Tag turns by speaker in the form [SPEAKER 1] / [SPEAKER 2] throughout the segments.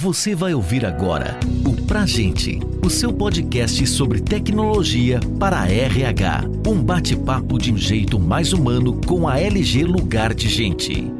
[SPEAKER 1] Você vai ouvir agora o Pra Gente, o seu podcast sobre tecnologia para a RH. Um bate-papo de um jeito mais humano com a LG Lugar de Gente.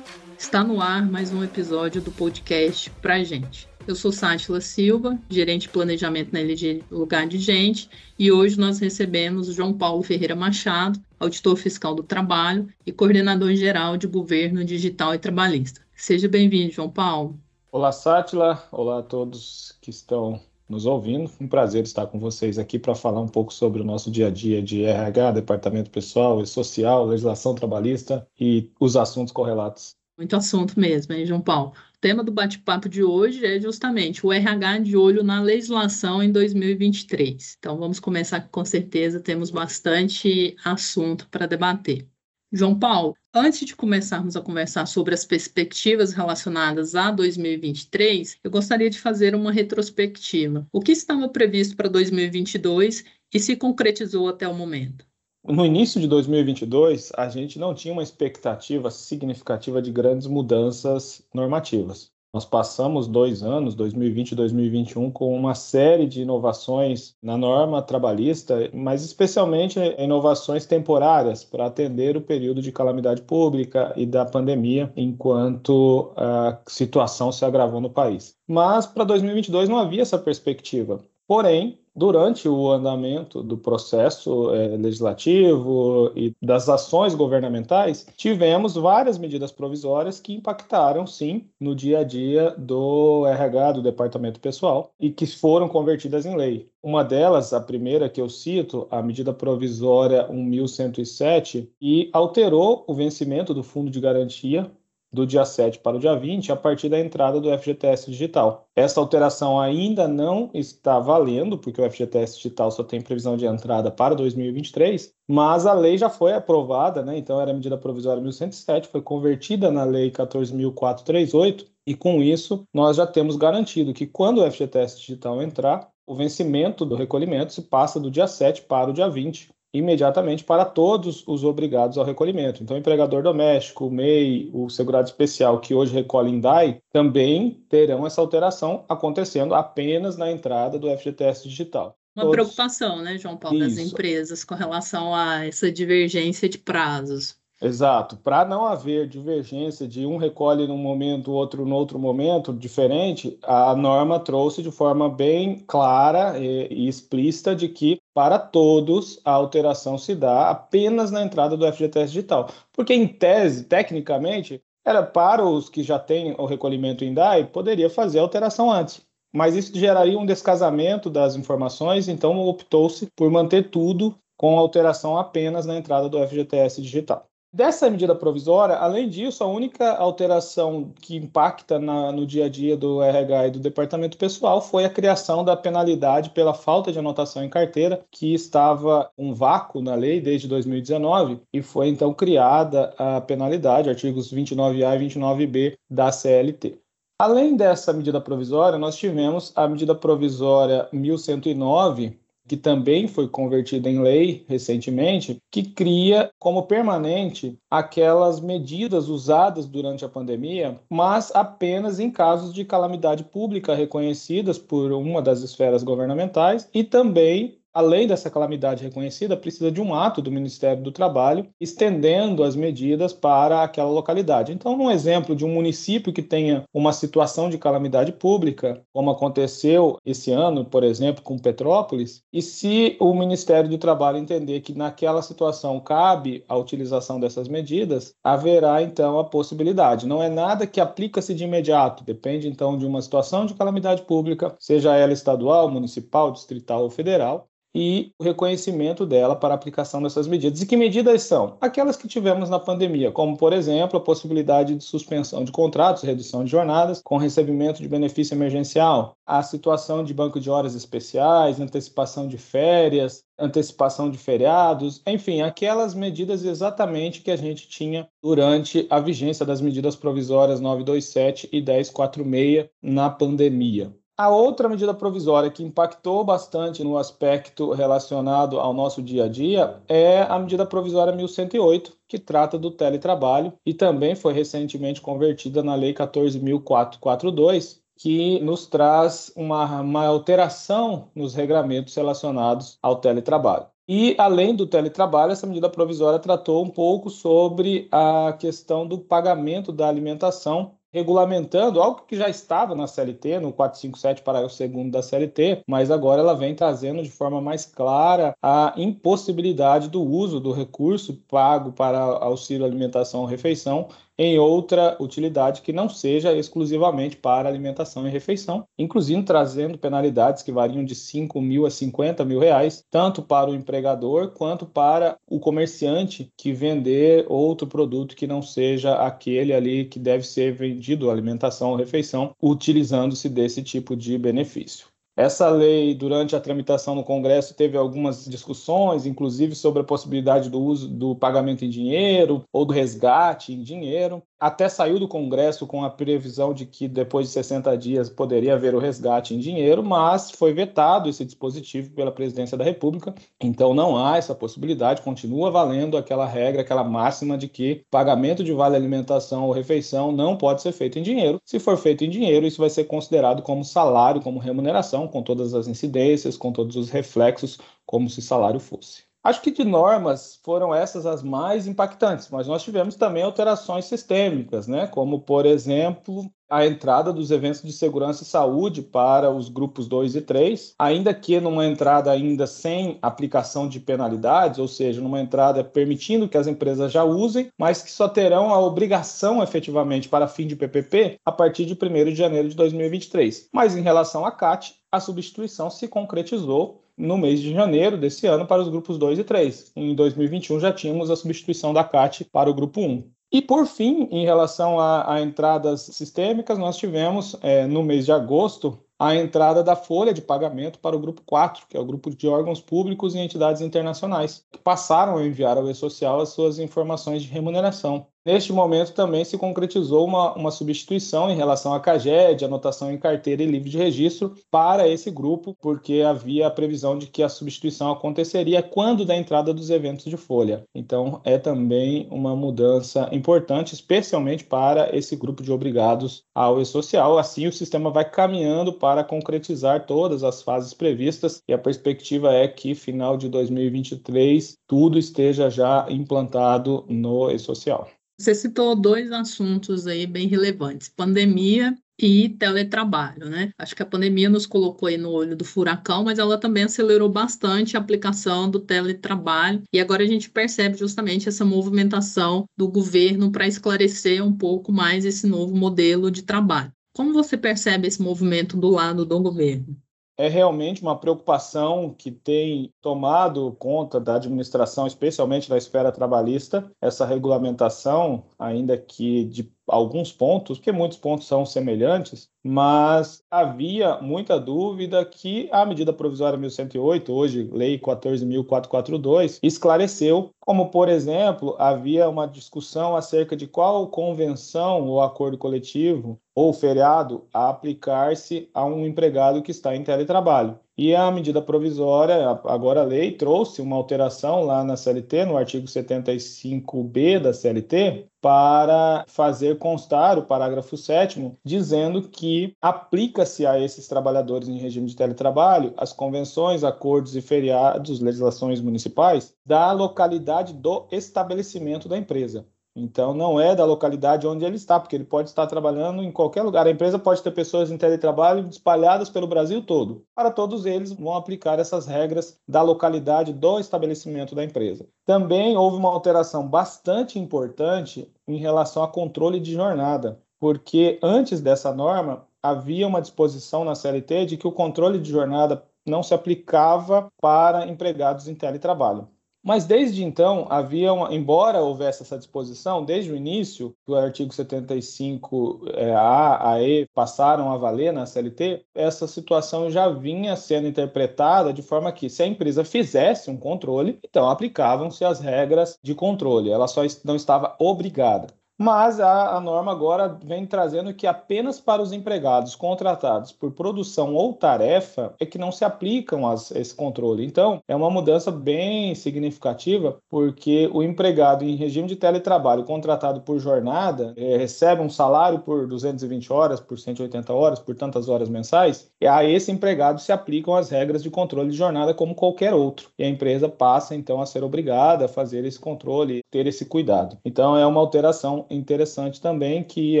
[SPEAKER 2] Está no ar mais um episódio do podcast Pra Gente. Eu sou Sátila Silva, gerente de planejamento na LG Lugar de Gente, e hoje nós recebemos João Paulo Ferreira Machado, auditor fiscal do trabalho e coordenador geral de governo digital e trabalhista. Seja bem-vindo, João Paulo.
[SPEAKER 3] Olá, Sátila. Olá a todos que estão nos ouvindo. Um prazer estar com vocês aqui para falar um pouco sobre o nosso dia a dia de RH, departamento pessoal e social, legislação trabalhista e os assuntos correlatos.
[SPEAKER 2] Muito assunto mesmo, hein, João Paulo? O tema do bate-papo de hoje é justamente o RH de olho na legislação em 2023. Então, vamos começar com certeza, temos bastante assunto para debater. João Paulo, antes de começarmos a conversar sobre as perspectivas relacionadas a 2023, eu gostaria de fazer uma retrospectiva. O que estava previsto para 2022 e se concretizou até o momento?
[SPEAKER 3] No início de 2022, a gente não tinha uma expectativa significativa de grandes mudanças normativas. Nós passamos dois anos, 2020 e 2021, com uma série de inovações na norma trabalhista, mas especialmente inovações temporárias para atender o período de calamidade pública e da pandemia, enquanto a situação se agravou no país. Mas para 2022 não havia essa perspectiva. Porém, durante o andamento do processo é, legislativo e das ações governamentais, tivemos várias medidas provisórias que impactaram, sim, no dia a dia do RH, do departamento pessoal, e que foram convertidas em lei. Uma delas, a primeira que eu cito, a medida provisória 1107, e alterou o vencimento do fundo de garantia do dia 7 para o dia 20, a partir da entrada do FGTS digital. Essa alteração ainda não está valendo, porque o FGTS digital só tem previsão de entrada para 2023, mas a lei já foi aprovada, né? então era a medida provisória 1107, foi convertida na lei 14.438, e com isso nós já temos garantido que quando o FGTS digital entrar, o vencimento do recolhimento se passa do dia 7 para o dia 20, imediatamente para todos os obrigados ao recolhimento. Então, o empregador doméstico, o MEI, o segurado especial que hoje recolhe em DAI, também terão essa alteração acontecendo apenas na entrada do FGTS digital.
[SPEAKER 2] Uma todos... preocupação, né, João Paulo, Isso. das empresas com relação a essa divergência de prazos.
[SPEAKER 3] Exato. Para não haver divergência de um recolhe num momento, outro no outro momento diferente, a norma trouxe de forma bem clara e, e, explícita de que para todos a alteração se dá apenas na entrada do FGTS digital. Porque em tese, tecnicamente, era para os que já têm o recolhimento em DAI, poderia fazer a alteração antes. Mas isso geraria um descasamento das informações, então optou-se por manter tudo com alteração apenas na entrada do FGTS digital. Dessa medida provisória, além disso, a única alteração que impacta na, no dia a dia do RH e do departamento pessoal foi a criação da penalidade pela falta de anotação em carteira, que estava um vácuo na lei desde 2019 e foi então criada a penalidade, artigos 29A e 29B da CLT. Além dessa medida provisória, nós tivemos a medida provisória 1109, que também foi convertida em lei recentemente, que cria como permanente aquelas medidas usadas durante a pandemia, mas apenas em casos de calamidade pública reconhecidas por uma das esferas governamentais e também além dessa calamidade reconhecida, precisa de um ato do Ministério do Trabalho estendendo as medidas para aquela localidade. Então, um exemplo de um município que tenha uma situação de calamidade pública, como aconteceu esse ano, por exemplo, com Petrópolis, e se o Ministério do Trabalho entender que naquela situação cabe a utilização dessas medidas, haverá então a possibilidade. Não é nada que aplica-se de imediato, depende então de uma situação de calamidade pública, seja ela estadual, municipal, distrital ou federal, e o reconhecimento dela para a aplicação dessas medidas. E que medidas são? Aquelas que tivemos na pandemia, como, por exemplo, a possibilidade de suspensão de contratos, redução de jornadas, com recebimento de benefício emergencial, a situação de banco de horas especiais, antecipação de férias, antecipação de feriados, enfim, aquelas medidas exatamente que a gente tinha durante a vigência das medidas provisórias 927 e 1046 na pandemia. A outra medida provisória que impactou bastante no aspecto relacionado ao nosso dia a dia é a medida provisória 1108, que trata do teletrabalho e também foi recentemente convertida na Lei 14.442, que nos traz uma, uma alteração nos regramentos relacionados ao teletrabalho. E, além do teletrabalho, essa medida provisória tratou um pouco sobre a questão do pagamento da alimentação regulamentando algo que já estava na CLT, no 457, parágrafo 2 da CLT, mas agora ela vem trazendo de forma mais clara a impossibilidade do uso do recurso pago para auxílio alimentação ou refeição em outra utilidade que não seja exclusivamente para alimentação e refeição, inclusive trazendo penalidades que variam de 5 mil a 50 mil reais, tanto para o empregador quanto para o comerciante que vender outro produto que não seja aquele ali que deve ser vendido, alimentação ou refeição, utilizando-se desse tipo de benefício. Essa lei, durante a tramitação no Congresso, teve algumas discussões, inclusive sobre a possibilidade do uso do pagamento em dinheiro ou do resgate em dinheiro até saiu do Congresso com a previsão de que depois de 60 dias poderia haver o resgate em dinheiro, mas foi vetado esse dispositivo pela Presidência da República, então não há essa possibilidade, continua valendo aquela regra, aquela máxima de que pagamento de vale alimentação ou refeição não pode ser feito em dinheiro. Se for feito em dinheiro, isso vai ser considerado como salário, como remuneração, com todas as incidências, com todos os reflexos, como se salário fosse. Acho que de normas foram essas as mais impactantes, mas nós tivemos também alterações sistêmicas, né? como, por exemplo, a entrada dos eventos de segurança e saúde para os grupos 2 e 3, ainda que numa entrada ainda sem aplicação de penalidades, ou seja, numa entrada permitindo que as empresas já usem, mas que só terão a obrigação efetivamente para fim de PPP a partir de 1 de janeiro de 2023. Mas em relação à CAT, a substituição se concretizou no mês de janeiro desse ano para os grupos 2 e 3. Em 2021 já tínhamos a substituição da CAT para o grupo 1. E por fim, em relação a, a entradas sistêmicas, nós tivemos é, no mês de agosto a entrada da folha de pagamento para o grupo 4, que é o grupo de órgãos públicos e entidades internacionais, que passaram a enviar ao E-Social as suas informações de remuneração. Neste momento também se concretizou uma, uma substituição em relação à CAGED, anotação em carteira e livro de registro, para esse grupo, porque havia a previsão de que a substituição aconteceria quando da entrada dos eventos de folha. Então, é também uma mudança importante, especialmente para esse grupo de obrigados ao e-social. Assim, o sistema vai caminhando para concretizar todas as fases previstas e a perspectiva é que, final de 2023, tudo esteja já implantado no e-social.
[SPEAKER 2] Você citou dois assuntos aí bem relevantes: pandemia e teletrabalho, né? Acho que a pandemia nos colocou aí no olho do furacão, mas ela também acelerou bastante a aplicação do teletrabalho. E agora a gente percebe justamente essa movimentação do governo para esclarecer um pouco mais esse novo modelo de trabalho. Como você percebe esse movimento do lado do governo?
[SPEAKER 3] É realmente uma preocupação que tem tomado conta da administração, especialmente da esfera trabalhista, essa regulamentação, ainda que de alguns pontos, porque muitos pontos são semelhantes, mas havia muita dúvida que a medida provisória 1108, hoje lei 14.442, esclareceu, como por exemplo, havia uma discussão acerca de qual convenção ou acordo coletivo ou feriado a aplicar-se a um empregado que está em teletrabalho. E a medida provisória, agora a lei, trouxe uma alteração lá na CLT, no artigo 75B da CLT, para fazer constar o parágrafo 7 dizendo que aplica-se a esses trabalhadores em regime de teletrabalho as convenções, acordos e feriados, legislações municipais da localidade do estabelecimento da empresa. Então, não é da localidade onde ele está, porque ele pode estar trabalhando em qualquer lugar. A empresa pode ter pessoas em teletrabalho espalhadas pelo Brasil todo. Para todos eles, vão aplicar essas regras da localidade do estabelecimento da empresa. Também houve uma alteração bastante importante em relação a controle de jornada, porque antes dessa norma, havia uma disposição na CLT de que o controle de jornada não se aplicava para empregados em teletrabalho. Mas desde então, havia uma, embora houvesse essa disposição, desde o início, do artigo 75 é, A a E passaram a valer na CLT, essa situação já vinha sendo interpretada de forma que, se a empresa fizesse um controle, então aplicavam-se as regras de controle, ela só não estava obrigada. Mas a, a, norma agora vem trazendo que apenas para os empregados contratados por produção ou tarefa é que não se aplicam as, esse controle. Então, é uma mudança bem significativa, porque o empregado em regime de teletrabalho contratado por jornada é, recebe um salário por 220 horas, por 180 horas, por tantas horas mensais, e a esse empregado se aplicam as regras de controle de jornada como qualquer outro. E a empresa passa, então, a ser obrigada a fazer esse controle, ter esse cuidado. Então, é uma alteração interessante também, que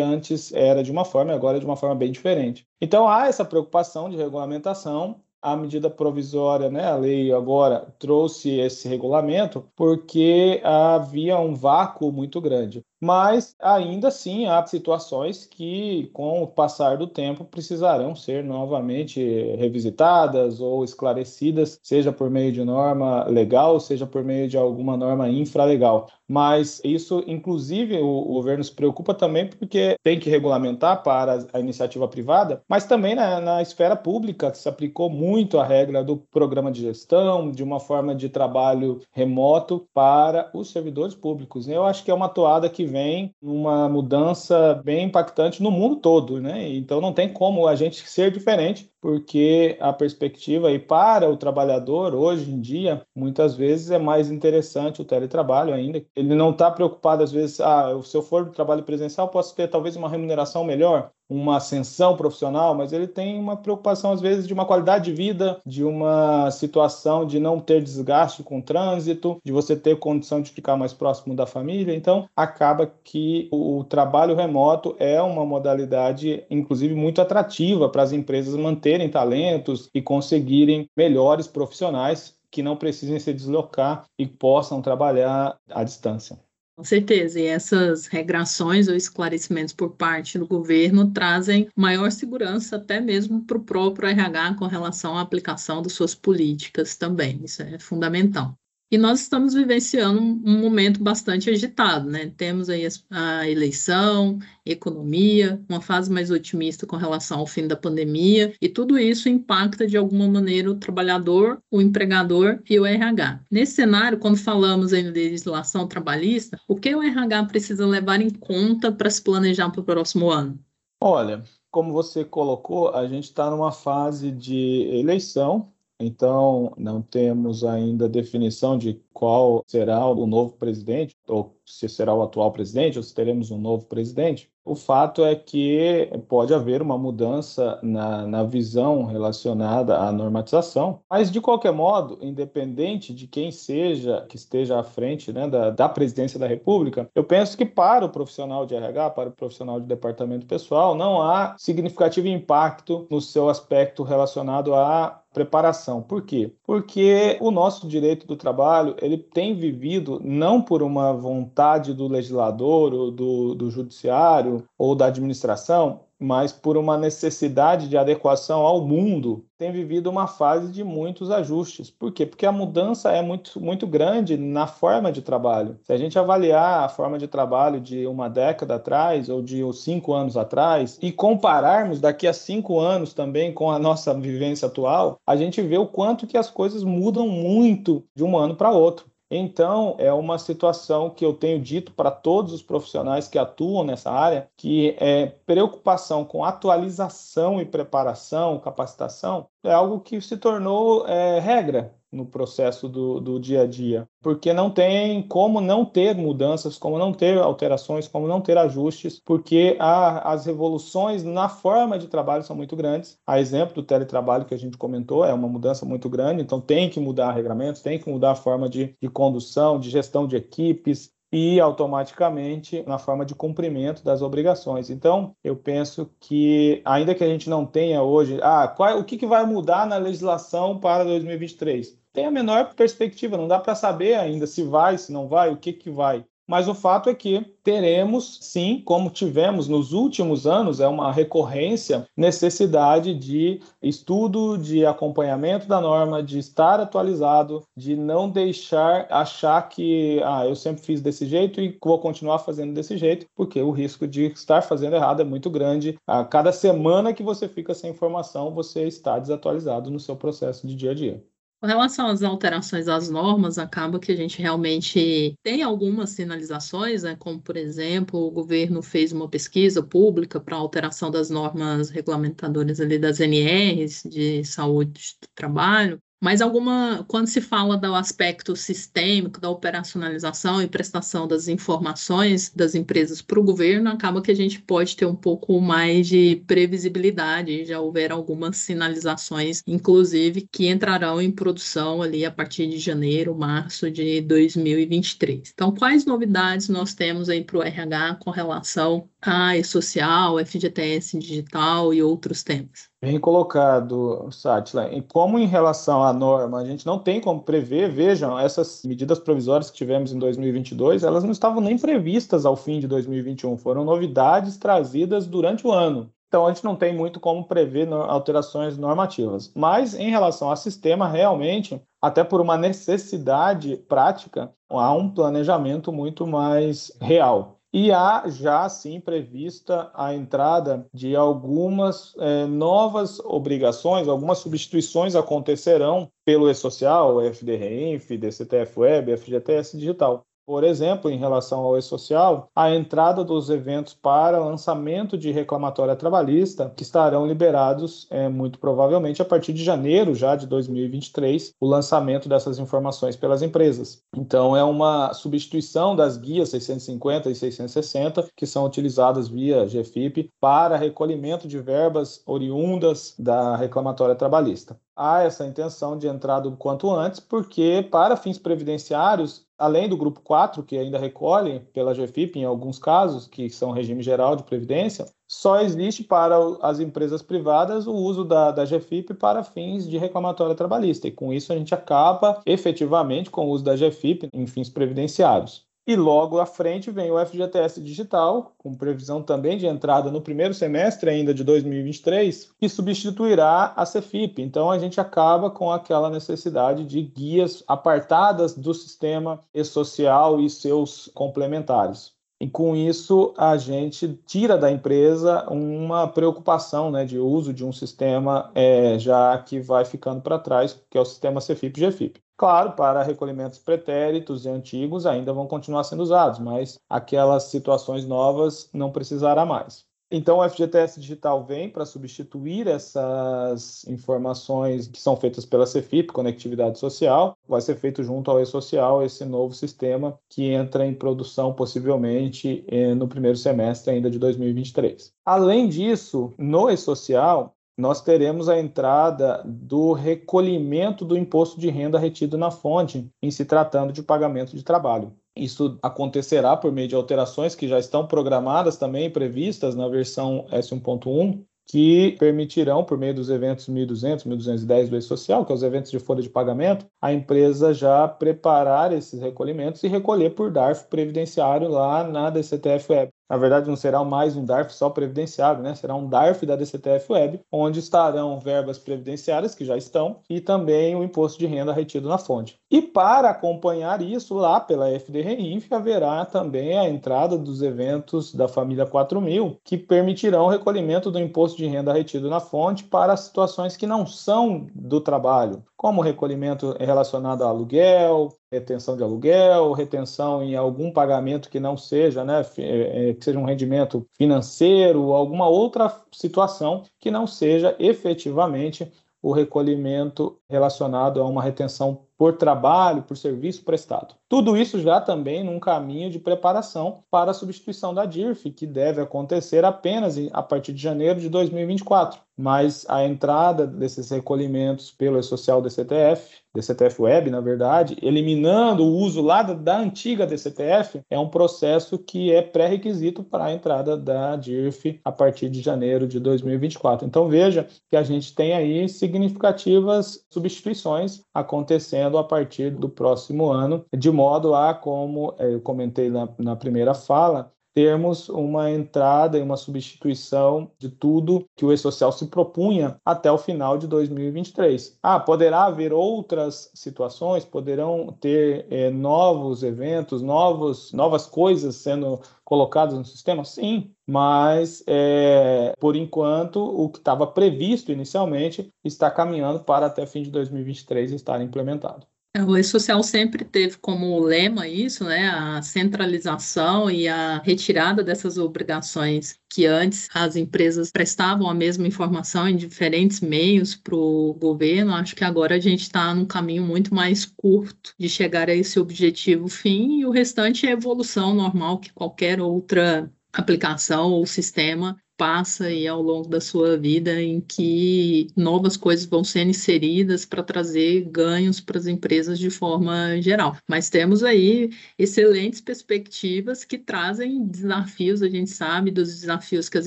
[SPEAKER 3] antes era de uma forma e agora é de uma forma bem diferente. Então há essa preocupação de regulamentação. A medida provisória, né, a lei agora trouxe esse regulamento porque havia um vácuo muito grande mas ainda assim há situações que, com o passar do tempo, precisarão ser novamente revisitadas ou esclarecidas, seja por meio de norma legal, seja por meio de alguma norma infralegal. Mas isso, inclusive, o, governo se preocupa também porque tem que regulamentar para a iniciativa privada, mas também na, na esfera pública se aplicou muito a regra do programa de gestão, de uma forma de trabalho remoto para os servidores públicos. Eu acho que é uma toada que vem uma mudança bem impactante no mundo todo, né? Então não tem como a gente ser diferente, porque a perspectiva aí para o trabalhador hoje em dia muitas vezes é mais interessante o teletrabalho ainda. Ele não está preocupado às vezes, ah, se eu for do trabalho presencial posso ter talvez uma remuneração melhor uma ascensão profissional, mas ele tem uma preocupação, às vezes, de uma qualidade de vida, de uma situação de não ter desgaste com o trânsito, de você ter condição de ficar mais próximo da família. Então, acaba que o trabalho remoto é uma modalidade, inclusive, muito atrativa para as empresas manterem talentos e conseguirem melhores profissionais que não precisem se deslocar e possam trabalhar à distância.
[SPEAKER 2] Com certeza, e essas regrações ou esclarecimentos por parte do governo trazem maior segurança até mesmo para o próprio RH com relação à aplicação das suas políticas também. Isso é fundamental. E nós estamos vivenciando um momento bastante agitado, né? Temos aí a eleição, economia, uma fase mais otimista com relação ao fim da pandemia, e tudo isso impacta de alguma maneira o trabalhador, o empregador e o RH. Nesse cenário, quando falamos em legislação trabalhista, o que o RH precisa levar em conta para se planejar para o próximo ano?
[SPEAKER 3] Olha, como você colocou, a gente está numa fase de eleição então, não temos ainda definição de qual será o novo presidente, ou se será o atual presidente, ou se teremos um novo presidente. O fato é que pode haver uma mudança na, na visão relacionada à normatização, mas de qualquer modo, independente de quem seja que esteja à frente né, da, da presidência da República, eu penso que para o profissional de RH, para o profissional de departamento pessoal, não há significativo impacto no seu aspecto relacionado à preparação. Por quê? Porque o nosso direito do trabalho ele tem vivido não por uma vontade do legislador ou do, do judiciário ou da administração, mas por uma necessidade de adequação ao mundo, tem vivido uma fase de muitos ajustes. Por quê? Porque a mudança é muito, muito grande na forma de trabalho. Se a gente avaliar a forma de trabalho de uma década atrás ou de cinco anos atrás e compararmos daqui a cinco anos também com a nossa vivência atual, a gente vê o quanto que as coisas mudam muito de um ano para outro. Então, é uma situação que eu tenho dito para todos os profissionais que atuam nessa área, que é preocupação com atualização e preparação, capacitação, é algo que se tornou é, regra no processo do, do dia a dia, porque não tem como não ter mudanças, como não ter alterações, como não ter ajustes, porque a, as revoluções na forma de trabalho são muito grandes. A exemplo do teletrabalho que a gente comentou é uma mudança muito grande, então tem que mudar regramentos, tem que mudar a forma de, de condução, de gestão de equipes, e automaticamente na forma de cumprimento das obrigações. Então, eu penso que, ainda que a gente não tenha hoje, ah, qual, o que, que vai mudar na legislação para 2023? Tem a menor perspectiva, não dá para saber ainda se vai, se não vai, o que, que vai mas o fato é que teremos, sim, como tivemos nos últimos anos, é uma recorrência, necessidade de estudo, de acompanhamento da norma, de estar atualizado, de não deixar achar que ah, eu sempre fiz desse jeito e vou continuar fazendo desse jeito, porque o risco de estar fazendo errado é muito grande. A cada semana que você fica sem informação, você está desatualizado no seu processo de dia a dia.
[SPEAKER 2] Com relação às alterações às normas, acaba que a gente realmente tem algumas sinalizações, né, como, por exemplo, o governo fez uma pesquisa pública para alteração das normas regulamentadoras ali das NRs de saúde do trabalho, mas alguma, quando se fala do aspecto sistêmico, da operacionalização e prestação das informações das empresas para o governo, acaba que a gente pode ter um pouco mais de previsibilidade. Já houver algumas sinalizações, inclusive, que entrarão em produção ali a partir de janeiro, março de 2023. Então, quais novidades nós temos aí para o RH com relação a E-Social, FGTS Digital e outros temas?
[SPEAKER 3] Bem colocado, Sátila. E como em relação à norma, a gente não tem como prever, vejam, essas medidas provisórias que tivemos em 2022, elas não estavam nem previstas ao fim de 2021, foram novidades trazidas durante o ano. Então, a gente não tem muito como prever alterações normativas. Mas, em relação ao sistema, realmente, até por uma necessidade prática, há um planejamento muito mais real. E há já sim prevista a entrada de algumas é, novas obrigações, algumas substituições acontecerão pelo E-Social, FDRENF, DCTF Web, FGTS Digital. Por exemplo, em relação ao e-social, a entrada dos eventos para lançamento de reclamatória trabalhista, que estarão liberados é, muito provavelmente a partir de janeiro já de 2023, o lançamento dessas informações pelas empresas. Então, é uma substituição das guias 650 e 660, que são utilizadas via GFIP para recolhimento de verbas oriundas da reclamatória trabalhista há essa intenção de entrada o quanto antes, porque para fins previdenciários, além do grupo 4, que ainda recolhe pela GFIP em alguns casos, que são regime geral de previdência, só existe para as empresas privadas o uso da, da GFIP para fins de reclamatória trabalhista. E com isso a gente acaba efetivamente com o uso da GFIP em fins previdenciários. E logo à frente vem o FGTS Digital, com previsão também de entrada no primeiro semestre ainda de 2023, que substituirá a Cefip. Então a gente acaba com aquela necessidade de guias apartadas do sistema e-social e seus complementares. E com isso, a gente tira da empresa uma preocupação né, de uso de um sistema é, já que vai ficando para trás, que é o sistema CFIP-GFIP. Claro, para recolhimentos pretéritos e antigos ainda vão continuar sendo usados, mas aquelas situações novas não precisará mais. Então, o FGTS Digital vem para substituir essas informações que são feitas pela Cefip, Conectividade Social. Vai ser feito junto ao E-Social esse novo sistema que entra em produção possivelmente eh, no primeiro semestre ainda de 2023. Além disso, no E-Social, nós teremos a entrada do recolhimento do imposto de renda retido na fonte, em se tratando de pagamento de trabalho. Isso acontecerá por meio de alterações que já estão programadas também, previstas na versão S1.1, que permitirão, por meio dos eventos 1.200, 1.210 do E-Social, que é os eventos de folha de pagamento, a empresa já preparar esses recolhimentos e recolher por DARF previdenciário lá na DCTF Web. Na verdade, não será mais um DARF só previdenciário, né? Será um DARF da DCTF Web, onde estarão verbas previdenciárias, que já estão, e também o imposto de renda retido na fonte. E para acompanhar isso, lá pela FDRINF, haverá também a entrada dos eventos da família 4000, que permitirão o recolhimento do imposto de renda retido na fonte para situações que não são do trabalho, como recolhimento relacionado a aluguel, retenção de aluguel, retenção em algum pagamento que não seja, né, é, é, que seja um rendimento financeiro, alguma outra situação que não seja efetivamente o recolhimento relacionado a uma retenção por trabalho, por serviço prestado. Tudo isso já também num caminho de preparação para a substituição da DIRF, que deve acontecer apenas a partir de janeiro de 2024. Mas a entrada desses recolhimentos pelo E-Social DCTF, DCTF Web, na verdade, eliminando o uso lá da, da antiga DCTF, é um processo que é pré-requisito para a entrada da DIRF a partir de janeiro de 2024. Então veja que a gente tem aí significativas substituições acontecendo a partir do próximo ano, de modo a, como é, eu comentei na, na primeira fala, termos uma entrada e uma substituição de tudo que o e-social se propunha até o final de 2023. Ah, poderá haver outras situações, poderão ter é, novos eventos, novos, novas coisas sendo colocadas no sistema? Sim, mas é, por enquanto o que estava previsto inicialmente está caminhando para até fim de 2023 estar implementado.
[SPEAKER 2] É, o E-Social sempre teve como lema isso, né, a centralização e a retirada dessas obrigações que antes as empresas prestavam a mesma informação em diferentes meios para o governo. Acho que agora a gente está num caminho muito mais curto de chegar a esse objetivo fim e o restante é evolução normal que qualquer outra aplicação ou sistema passa aí ao longo da sua vida em que novas coisas vão sendo inseridas para trazer ganhos para as empresas de forma geral. Mas temos aí excelentes perspectivas que trazem desafios, a gente sabe dos desafios que as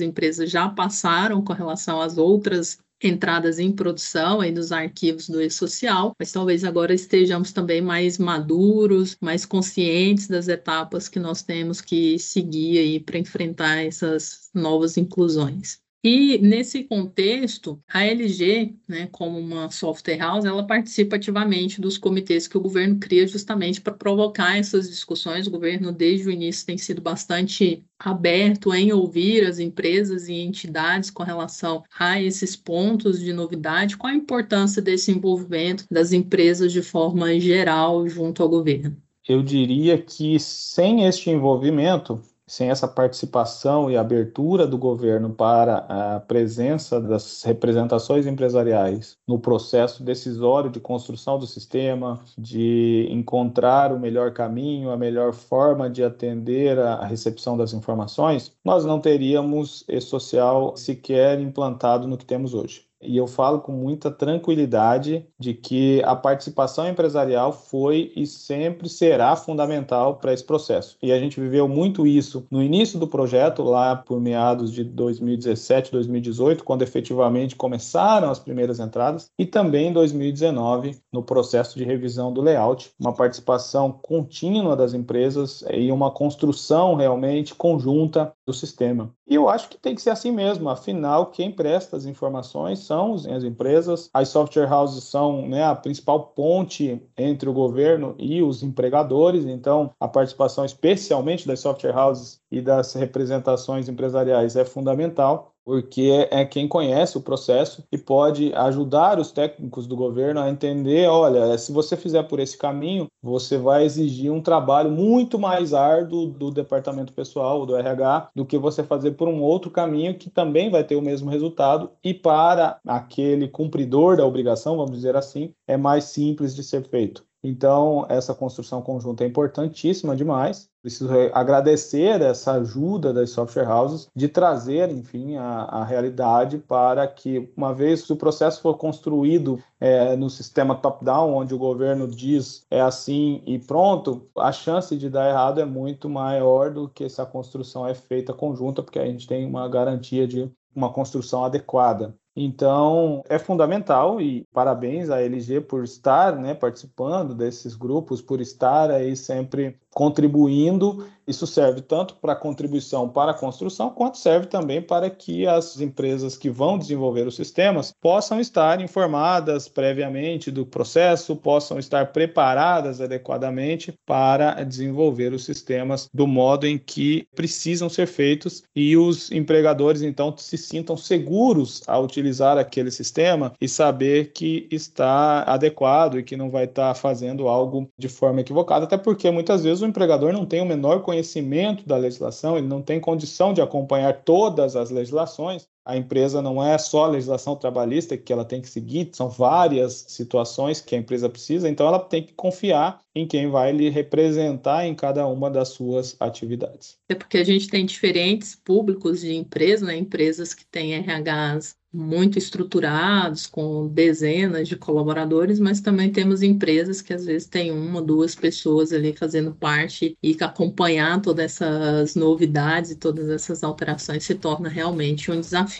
[SPEAKER 2] empresas já passaram com relação às outras entradas em produção aí dos arquivos do e-social, mas talvez agora estejamos também mais maduros, mais conscientes das etapas que nós temos que seguir aí para enfrentar essas novas inclusões. E nesse contexto, a LG, né, como uma software house, ela participa ativamente dos comitês que o governo cria justamente para provocar essas discussões. O governo, desde o início, tem sido bastante aberto em ouvir as empresas e entidades com relação a esses pontos de novidade. Qual a importância desse envolvimento das empresas de forma geral junto ao governo?
[SPEAKER 3] Eu diria que sem este envolvimento, sem essa participação e abertura do governo para a presença das representações empresariais no processo decisório de construção do sistema, de encontrar o melhor caminho, a melhor forma de atender a recepção das informações, nós não teríamos e social sequer implantado no que temos hoje e eu falo com muita tranquilidade de que a participação empresarial foi e sempre será fundamental para esse processo. E a gente viveu muito isso no início do projeto, lá por meados de 2017, 2018, quando efetivamente começaram as primeiras entradas, e também em 2019, no processo de revisão do layout, uma participação contínua das empresas e uma construção realmente conjunta do sistema. E eu acho que tem que ser assim mesmo, afinal, quem presta as informações são as empresas, as software houses são né, a principal ponte entre o governo e os empregadores, então a participação especialmente das software houses e das representações empresariais é fundamental porque é quem conhece o processo e pode ajudar os técnicos do governo a entender, olha, se você fizer por esse caminho, você vai exigir um trabalho muito mais árduo do departamento pessoal, do RH, do que você fazer por um outro caminho que também vai ter o mesmo resultado e para aquele cumpridor da obrigação, vamos dizer assim, é mais simples de ser feito. Então, essa construção conjunta é importantíssima demais. Preciso agradecer essa ajuda das software houses de trazer, enfim, a, a realidade para que, uma vez o processo for construído é, no sistema top-down, onde o governo diz é assim e pronto, a chance de dar errado é muito maior do que se a construção é feita conjunta, porque a gente tem uma garantia de uma construção adequada. Então, é fundamental e parabéns à LG por estar né, participando desses grupos, por estar aí sempre contribuindo. Isso serve tanto para contribuição para a construção, quanto serve também para que as empresas que vão desenvolver os sistemas possam estar informadas previamente do processo, possam estar preparadas adequadamente para desenvolver os sistemas do modo em que precisam ser feitos e os empregadores então se sintam seguros a utilizar aquele sistema e saber que está adequado e que não vai estar fazendo algo de forma equivocada, até porque muitas vezes o empregador não tem o menor conhecimento da legislação, ele não tem condição de acompanhar todas as legislações. A empresa não é só a legislação trabalhista que ela tem que seguir, são várias situações que a empresa precisa, então ela tem que confiar em quem vai lhe representar em cada uma das suas atividades.
[SPEAKER 2] É porque a gente tem diferentes públicos de empresas, né? empresas que têm RHs muito estruturados, com dezenas de colaboradores, mas também temos empresas que às vezes têm uma, duas pessoas ali fazendo parte e acompanhar todas essas novidades e todas essas alterações se torna realmente um desafio.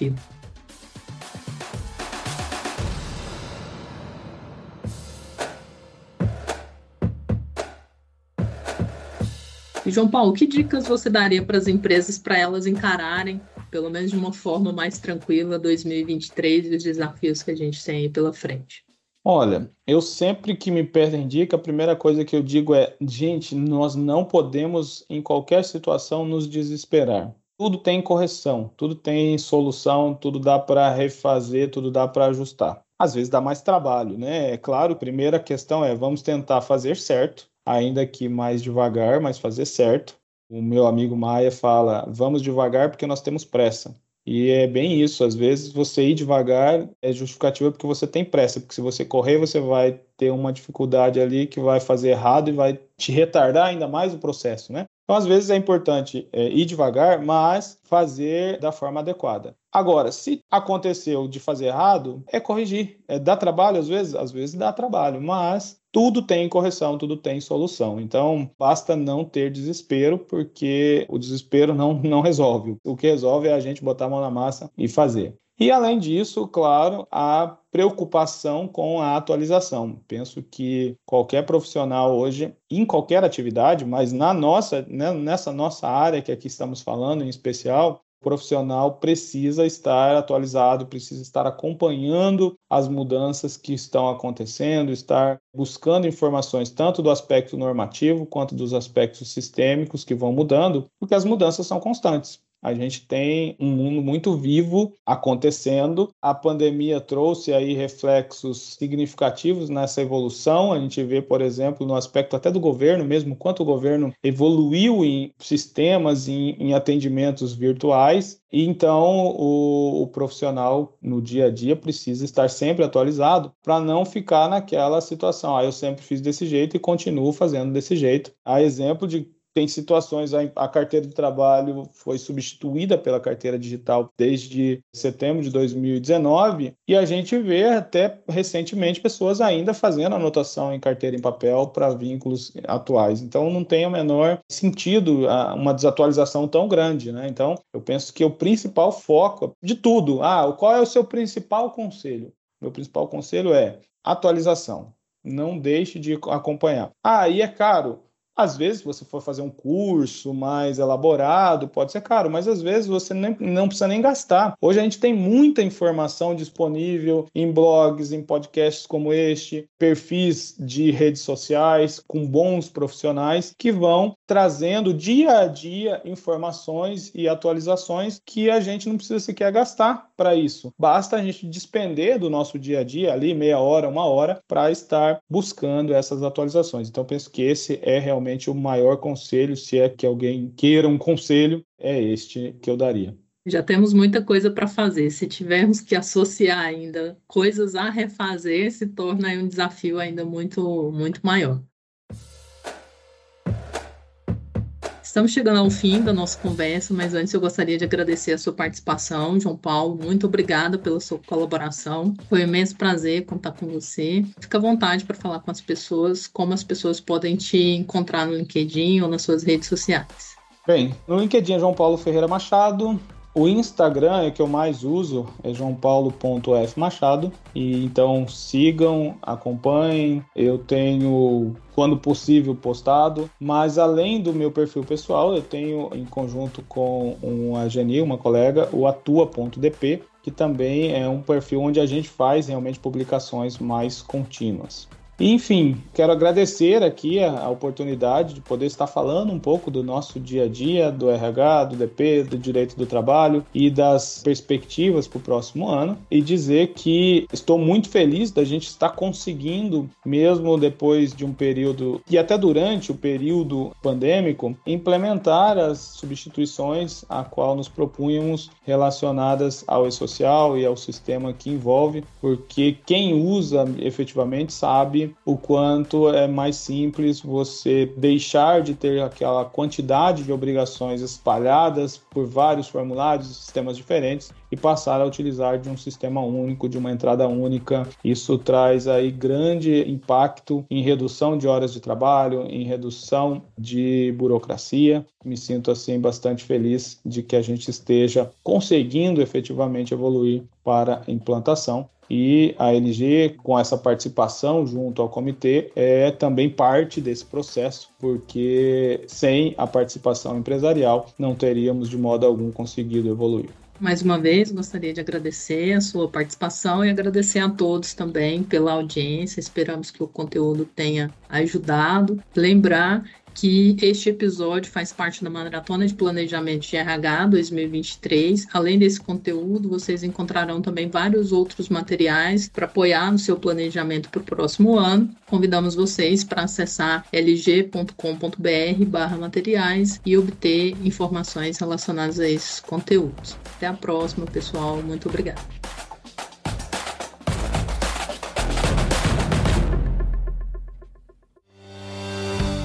[SPEAKER 2] E João Paulo, que dicas você daria para as empresas para elas encararem, pelo menos de uma forma mais tranquila, 2023 e os desafios que a gente tem aí pela frente?
[SPEAKER 3] Olha, eu sempre que me pedem dica, a primeira coisa que eu digo é: gente, nós não podemos, em qualquer situação, nos desesperar. Tudo tem correção, tudo tem solução, tudo dá para refazer, tudo dá para ajustar. Às vezes dá mais trabalho, né? É claro, primeira questão é: vamos tentar fazer certo, ainda que mais devagar, mas fazer certo. O meu amigo Maia fala: vamos devagar porque nós temos pressa. E é bem isso, às vezes você ir devagar é justificativa porque você tem pressa, porque se você correr, você vai ter uma dificuldade ali que vai fazer errado e vai te retardar ainda mais o processo, né? Então, às vezes é importante é, ir devagar, mas fazer da forma adequada. Agora, se aconteceu de fazer errado, é corrigir. É, dá trabalho às vezes? Às vezes dá trabalho, mas tudo tem correção, tudo tem solução. Então, basta não ter desespero, porque o desespero não, não resolve. O que resolve é a gente botar a mão na massa e fazer. E além disso, claro, a preocupação com a atualização. Penso que qualquer profissional hoje, em qualquer atividade, mas na nossa, né, nessa nossa área que aqui estamos falando em especial, o profissional precisa estar atualizado, precisa estar acompanhando as mudanças que estão acontecendo, estar buscando informações tanto do aspecto normativo quanto dos aspectos sistêmicos que vão mudando, porque as mudanças são constantes a gente tem um mundo muito vivo acontecendo. A pandemia trouxe aí reflexos significativos nessa evolução. A gente vê, por exemplo, no aspecto até do governo mesmo, quanto o governo evoluiu em sistemas, em, em atendimentos virtuais. E então o, o profissional no dia a dia precisa estar sempre atualizado para não ficar naquela situação. Ah, eu sempre fiz desse jeito e continuo fazendo desse jeito. A exemplo de tem situações, a, carteira de trabalho foi substituída pela carteira digital desde setembro de 2019 e a gente vê até recentemente pessoas ainda fazendo anotação em carteira em papel para vínculos atuais. Então não tem o menor sentido uma desatualização tão grande, né? Então eu penso que o principal foco de tudo, ah, qual é o seu principal conselho? Meu principal conselho é atualização. Não deixe de acompanhar. Ah, e é caro. Às vezes, se você for fazer um curso mais elaborado, pode ser caro, mas às vezes você nem, não precisa nem gastar. Hoje a gente tem muita informação disponível em blogs, em podcasts como este, perfis de redes sociais com bons profissionais que vão trazendo dia a dia informações e atualizações que a gente não precisa sequer gastar para isso. Basta a gente despender do nosso dia a dia ali meia hora, uma hora para estar buscando essas atualizações. Então penso que esse é realmente realmente o maior conselho, se é que alguém queira um conselho, é este que eu daria.
[SPEAKER 2] Já temos muita coisa para fazer. Se tivermos que associar ainda coisas a refazer, se torna um desafio ainda muito, muito maior. Estamos chegando ao fim da nossa conversa, mas antes eu gostaria de agradecer a sua participação, João Paulo. Muito obrigada pela sua colaboração. Foi um imenso prazer contar com você. Fica à vontade para falar com as pessoas, como as pessoas podem te encontrar no LinkedIn ou nas suas redes sociais.
[SPEAKER 3] Bem, no LinkedIn é João Paulo Ferreira Machado, o Instagram é que eu mais uso, é joaopaulo.fmachado. E então sigam, acompanhem. Eu tenho, quando possível, postado. Mas além do meu perfil pessoal, eu tenho em conjunto com uma Geni, uma colega, o atua.dp, que também é um perfil onde a gente faz realmente publicações mais contínuas. Enfim, quero agradecer aqui a, oportunidade de poder estar falando um pouco do nosso dia a dia, do RH, do DP, do direito do trabalho e das perspectivas para o próximo ano e dizer que estou muito feliz da gente estar conseguindo, mesmo depois de um período e até durante o período pandêmico, implementar as substituições a qual nos propunhamos relacionadas ao e-social e ao sistema que envolve, porque quem usa efetivamente sabe o quanto é mais simples você deixar de ter aquela quantidade de obrigações espalhadas por vários formulários e sistemas diferentes e passar a utilizar de um sistema único, de uma entrada única. Isso traz aí grande impacto em redução de horas de trabalho, em redução de burocracia. Me sinto assim bastante feliz de que a gente esteja conseguindo efetivamente evoluir para implantação e a LG, com essa participação junto ao comitê, é também parte desse processo, porque sem a participação empresarial não teríamos de modo algum conseguido evoluir.
[SPEAKER 2] Mais uma vez, gostaria de agradecer a sua participação e agradecer a todos também pela audiência. Esperamos que o conteúdo tenha ajudado. Lembrar que este episódio faz parte da Maratona de Planejamento de RH 2023. Além desse conteúdo, vocês encontrarão também vários outros materiais para apoiar no seu planejamento para o próximo ano. Convidamos vocês para acessar lg.com.br/materiais e obter informações relacionadas a esses conteúdos. Até a próxima, pessoal. Muito obrigada.